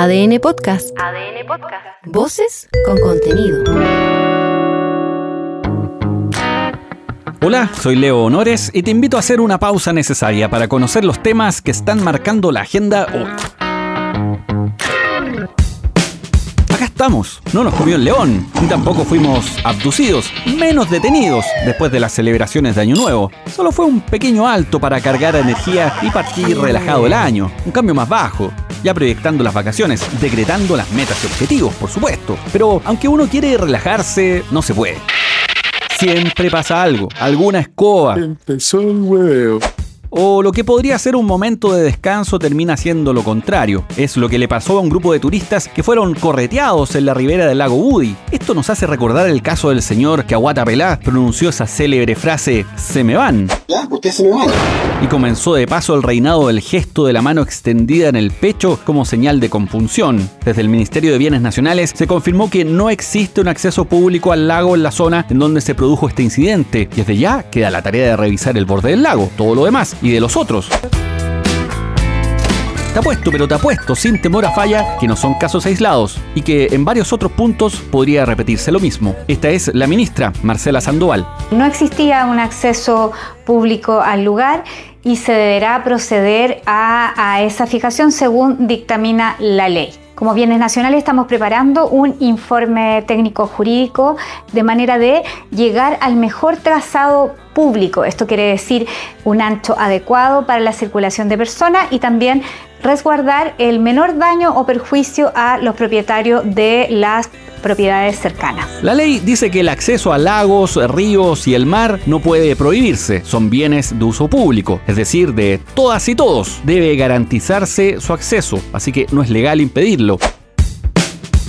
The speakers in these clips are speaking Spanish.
ADN Podcast. ADN Podcast. Voces con contenido. Hola, soy Leo Honores y te invito a hacer una pausa necesaria para conocer los temas que están marcando la agenda hoy. Acá estamos, no nos comió el león, ni tampoco fuimos abducidos, menos detenidos después de las celebraciones de Año Nuevo. Solo fue un pequeño alto para cargar energía y partir relajado el año, un cambio más bajo, ya proyectando las vacaciones, decretando las metas y objetivos, por supuesto. Pero aunque uno quiere relajarse, no se puede. Siempre pasa algo, alguna escoba. Empezó el huevo. O lo que podría ser un momento de descanso termina siendo lo contrario. Es lo que le pasó a un grupo de turistas que fueron correteados en la ribera del lago Woody. Esto nos hace recordar el caso del señor que Aguata Pelá pronunció esa célebre frase se me van. Ya, usted se me. Y comenzó de paso el reinado del gesto de la mano extendida en el pecho como señal de compunción. Desde el Ministerio de Bienes Nacionales se confirmó que no existe un acceso público al lago en la zona en donde se produjo este incidente. Desde ya queda la tarea de revisar el borde del lago. Todo lo demás y de los otros. Te apuesto, pero te apuesto, sin temor a falla, que no son casos aislados y que en varios otros puntos podría repetirse lo mismo. Esta es la ministra, Marcela Sandoval. No existía un acceso público al lugar y se deberá proceder a, a esa fijación según dictamina la ley. Como bienes nacionales estamos preparando un informe técnico jurídico de manera de llegar al mejor trazado público. Esto quiere decir un ancho adecuado para la circulación de personas y también resguardar el menor daño o perjuicio a los propietarios de las propiedades cercanas. La ley dice que el acceso a lagos, ríos y el mar no puede prohibirse, son bienes de uso público, es decir, de todas y todos. Debe garantizarse su acceso, así que no es legal impedirlo.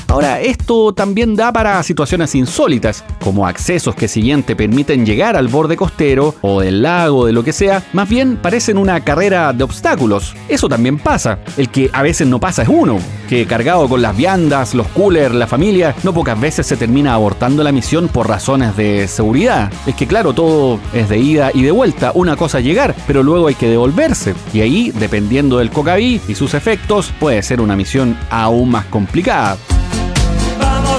Ahora, esto también da para situaciones insólitas, como accesos que si bien te permiten llegar al borde costero o del lago, de lo que sea, más bien parecen una carrera de obstáculos. Eso también pasa. El que a veces no pasa es uno, que cargado con las viandas, los coolers, la familia, no pocas veces se termina abortando la misión por razones de seguridad. Es que claro, todo es de ida y de vuelta. Una cosa llegar, pero luego hay que devolverse. Y ahí, dependiendo del cocaví y sus efectos, puede ser una misión aún más complicada.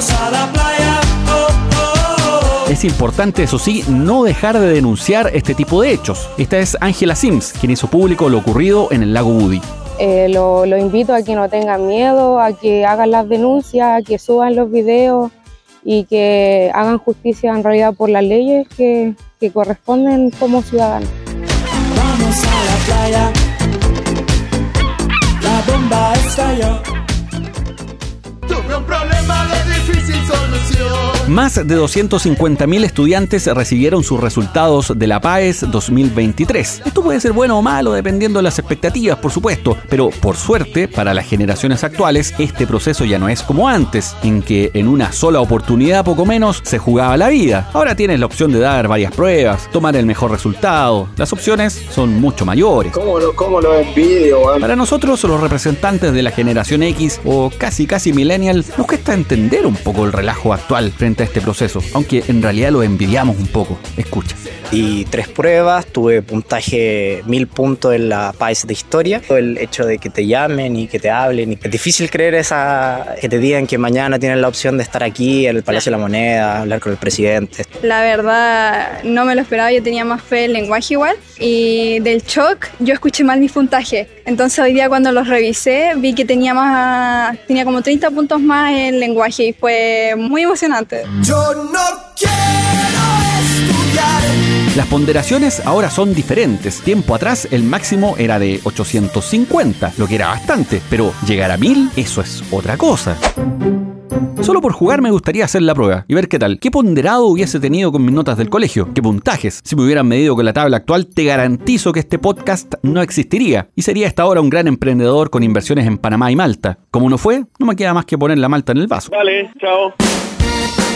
A la playa. Oh, oh, oh. Es importante, eso sí, no dejar de denunciar este tipo de hechos. Esta es Angela Sims, quien hizo público lo ocurrido en el lago Woody. Eh, lo, lo invito a que no tengan miedo, a que hagan las denuncias, a que suban los videos y que hagan justicia en realidad por las leyes que, que corresponden como ciudadanos. Vamos a la playa. La bomba estalló. Tuve un problema de difícil solución. Más de 250.000 estudiantes recibieron sus resultados de la PAES 2023. Esto puede ser bueno o malo dependiendo de las expectativas, por supuesto, pero por suerte, para las generaciones actuales, este proceso ya no es como antes, en que en una sola oportunidad, poco menos, se jugaba la vida. Ahora tienes la opción de dar varias pruebas, tomar el mejor resultado. Las opciones son mucho mayores. ¿Cómo lo, cómo lo envidio, weón? Para nosotros, los representantes de la generación X o casi casi nos cuesta entender un poco el relajo actual frente a este proceso, aunque en realidad lo envidiamos un poco. Escucha. Y tres pruebas, tuve puntaje mil puntos en la PAES de historia. El hecho de que te llamen y que te hablen, y es difícil creer esa que te digan que mañana tienen la opción de estar aquí en el Palacio de la Moneda, hablar con el presidente. La verdad, no me lo esperaba, yo tenía más fe en lenguaje igual. Y del shock, yo escuché mal mis puntajes. Entonces hoy día cuando los revisé, vi que tenía más, tenía como 30 puntos más en lenguaje y fue muy emocionante. Yo no quiero. Las ponderaciones ahora son diferentes. Tiempo atrás el máximo era de 850, lo que era bastante, pero llegar a 1000, eso es otra cosa. Solo por jugar me gustaría hacer la prueba y ver qué tal. ¿Qué ponderado hubiese tenido con mis notas del colegio? ¿Qué puntajes? Si me hubieran medido con la tabla actual, te garantizo que este podcast no existiría y sería hasta ahora un gran emprendedor con inversiones en Panamá y Malta. Como no fue, no me queda más que poner la malta en el vaso. Vale, chao.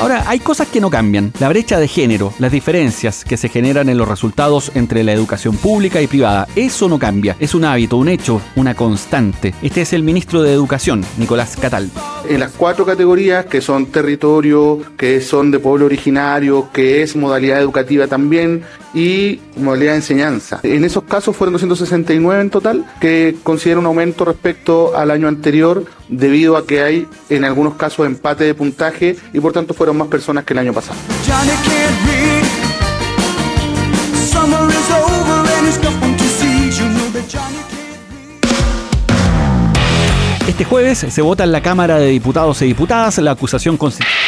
Ahora, hay cosas que no cambian. La brecha de género, las diferencias que se generan en los resultados entre la educación pública y privada, eso no cambia. Es un hábito, un hecho, una constante. Este es el ministro de Educación, Nicolás Cataldo. En las cuatro categorías que son territorio, que son de pueblo originario, que es modalidad educativa también y modalidad de enseñanza. En esos casos fueron 269 en total, que considera un aumento respecto al año anterior debido a que hay en algunos casos empate de puntaje y por tanto fueron más personas que el año pasado. Este jueves se vota en la Cámara de Diputados y Diputadas la acusación constitucional.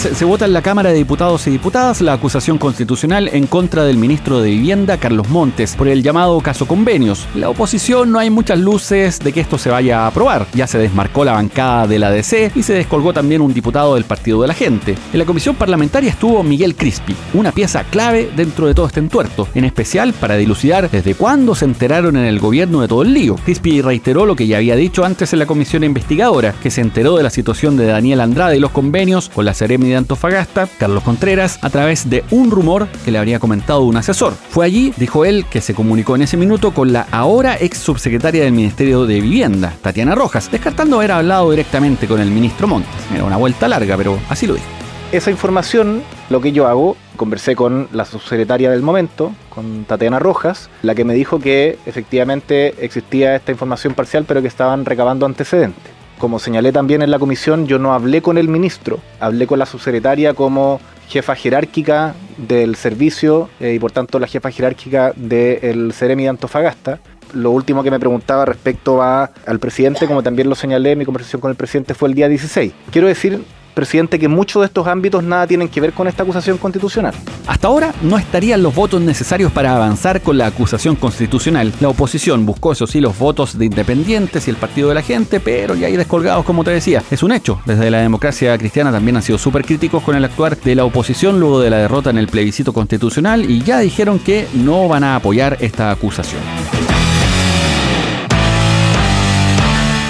Se vota en la Cámara de Diputados y Diputadas la acusación constitucional en contra del ministro de Vivienda, Carlos Montes, por el llamado caso convenios. La oposición no hay muchas luces de que esto se vaya a aprobar. Ya se desmarcó la bancada de la DC y se descolgó también un diputado del Partido de la Gente. En la comisión parlamentaria estuvo Miguel Crispi, una pieza clave dentro de todo este entuerto, en especial para dilucidar desde cuándo se enteraron en el gobierno de todo el lío. Crispi reiteró lo que ya había dicho antes en la comisión investigadora, que se enteró de la situación de Daniel Andrade y los convenios con la Seremi Antofagasta, Carlos Contreras, a través de un rumor que le habría comentado un asesor. Fue allí, dijo él, que se comunicó en ese minuto con la ahora ex subsecretaria del Ministerio de Vivienda, Tatiana Rojas, descartando haber hablado directamente con el ministro Montes. Era una vuelta larga, pero así lo dijo. Esa información, lo que yo hago, conversé con la subsecretaria del momento, con Tatiana Rojas, la que me dijo que efectivamente existía esta información parcial, pero que estaban recabando antecedentes. Como señalé también en la comisión, yo no hablé con el ministro, hablé con la subsecretaria como jefa jerárquica del servicio eh, y por tanto la jefa jerárquica del Ceremi de Antofagasta. Lo último que me preguntaba respecto a, al presidente, como también lo señalé, mi conversación con el presidente fue el día 16. Quiero decir, presidente, que muchos de estos ámbitos nada tienen que ver con esta acusación constitucional. Hasta ahora no estarían los votos necesarios para avanzar con la acusación constitucional. La oposición buscó, eso sí, los votos de independientes y el partido de la gente, pero ya hay descolgados, como te decía. Es un hecho. Desde la democracia cristiana también han sido súper críticos con el actuar de la oposición luego de la derrota en el plebiscito constitucional y ya dijeron que no van a apoyar esta acusación.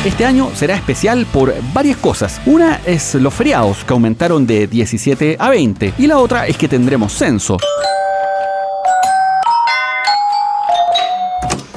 Este año será especial por varias cosas. Una es los feriados, que aumentaron de 17 a 20, y la otra es que tendremos censo.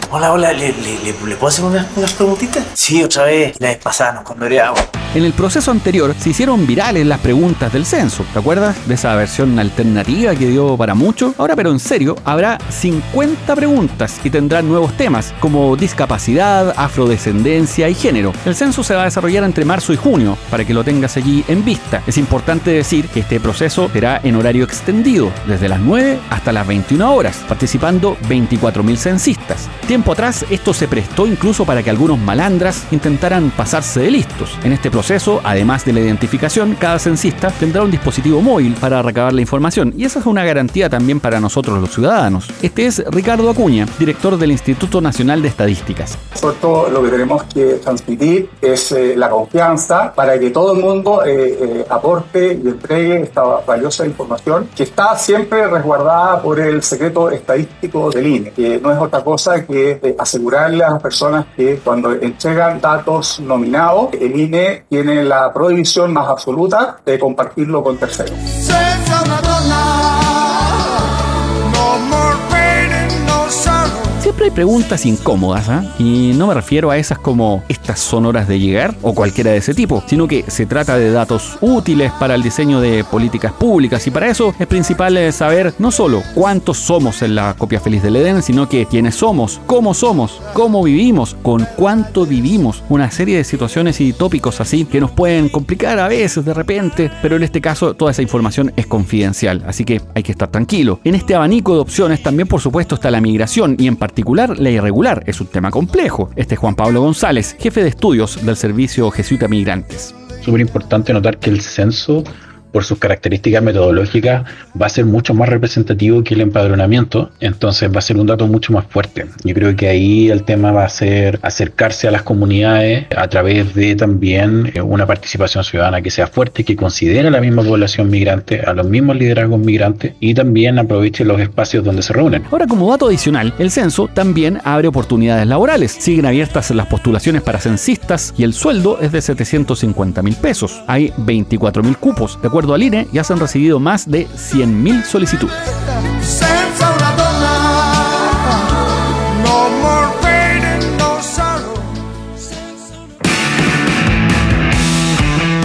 Hola, hola, ¿le, puedo hacer unas, unas preguntitas? Sí, otra vez, la vez pasada nos. En el proceso anterior se hicieron virales las preguntas del censo. ¿Te acuerdas de esa versión alternativa que dio para mucho? Ahora, pero en serio, habrá 50 preguntas y tendrán nuevos temas como discapacidad, afrodescendencia y género. El censo se va a desarrollar entre marzo y junio para que lo tengas allí en vista. Es importante decir que este proceso será en horario extendido, desde las 9 hasta las 21 horas, participando 24.000 censistas. Tiempo atrás, esto se prestó incluso para que algunos malandras intentaran pasarse de listos. En este proceso, además de la identificación, cada censista tendrá un dispositivo móvil para recabar la información y esa es una garantía también para nosotros los ciudadanos. Este es Ricardo Acuña, director del Instituto Nacional de Estadísticas. Sobre todo lo que tenemos que transmitir es eh, la confianza para que todo el mundo eh, eh, aporte y entregue esta valiosa información que está siempre resguardada por el secreto estadístico del INE, que no es otra cosa que eh, asegurarle a las personas que cuando entregan datos nominados, el INE tiene la prohibición más absoluta de compartirlo con terceros. Hay preguntas incómodas, ¿ah? Y no me refiero a esas como estas son horas de llegar o cualquiera de ese tipo, sino que se trata de datos útiles para el diseño de políticas públicas y para eso es principal eh, saber no solo cuántos somos en la copia feliz del Edén, sino que quiénes somos, cómo somos, cómo vivimos, con cuánto vivimos, una serie de situaciones y tópicos así que nos pueden complicar a veces de repente, pero en este caso toda esa información es confidencial, así que hay que estar tranquilo. En este abanico de opciones también por supuesto está la migración y en particular la irregular, es un tema complejo. Este es Juan Pablo González, jefe de estudios del Servicio Jesuita Migrantes. súper importante notar que el censo, por sus características metodológicas, va a ser mucho más representativo que el empadronamiento, entonces va a ser un dato mucho más fuerte. Yo creo que ahí el tema va a ser acercarse a las comunidades a través de también eh, una participación ciudadana que sea fuerte, que considere a la misma población migrante, a los mismos liderazgos migrantes y también aproveche los espacios donde se reúnen. Ahora, como dato adicional, el censo también abre oportunidades laborales. Siguen abiertas las postulaciones para censistas y el sueldo es de 750 mil pesos. Hay 24 mil cupos. De acuerdo al INE, ya se han recibido más de 100 mil solicitudes.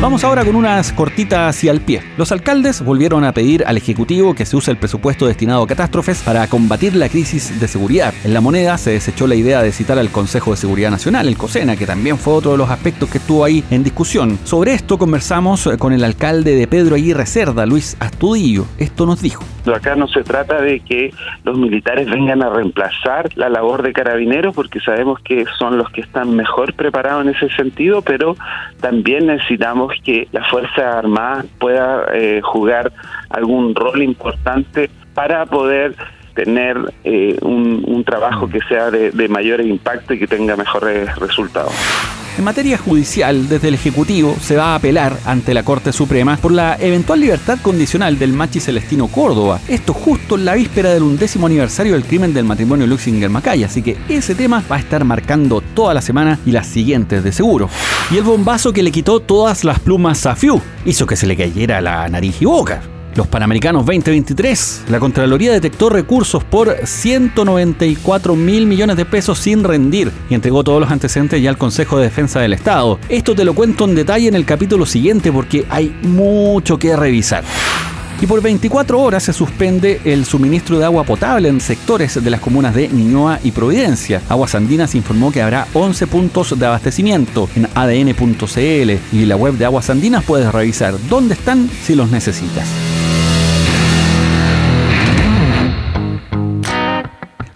Vamos ahora con unas cortitas hacia el pie. Los alcaldes volvieron a pedir al Ejecutivo que se use el presupuesto destinado a catástrofes para combatir la crisis de seguridad. En la moneda se desechó la idea de citar al Consejo de Seguridad Nacional, el COSENA, que también fue otro de los aspectos que estuvo ahí en discusión. Sobre esto conversamos con el alcalde de Pedro Aguirre Cerda, Luis Astudillo. Esto nos dijo. Acá no se trata de que los militares vengan a reemplazar la labor de carabineros, porque sabemos que son los que están mejor preparados en ese sentido, pero también necesitamos que la Fuerza Armada pueda eh, jugar algún rol importante para poder tener eh, un, trabajo que sea de, mayor impacto y que tenga mejores resultados. En materia judicial, desde el Ejecutivo se va a apelar ante la Corte Suprema por la eventual libertad condicional del machi Celestino Córdoba. Esto justo en la víspera del undécimo aniversario del crimen del matrimonio Luxinger-Macay, así que ese tema va a estar marcando toda la semana y las siguientes de seguro. Y el bombazo que le quitó todas las plumas a Fiu hizo que se le cayera la nariz y boca. Los Panamericanos 2023, la Contraloría detectó recursos por 194 mil millones de pesos sin rendir y entregó todos los antecedentes ya al Consejo de Defensa del Estado. Esto te lo cuento en detalle en el capítulo siguiente porque hay mucho que revisar. Y por 24 horas se suspende el suministro de agua potable en sectores de las comunas de Niñoa y Providencia. Aguas Andinas informó que habrá 11 puntos de abastecimiento en adn.cl y la web de Aguas Andinas puedes revisar dónde están si los necesitas.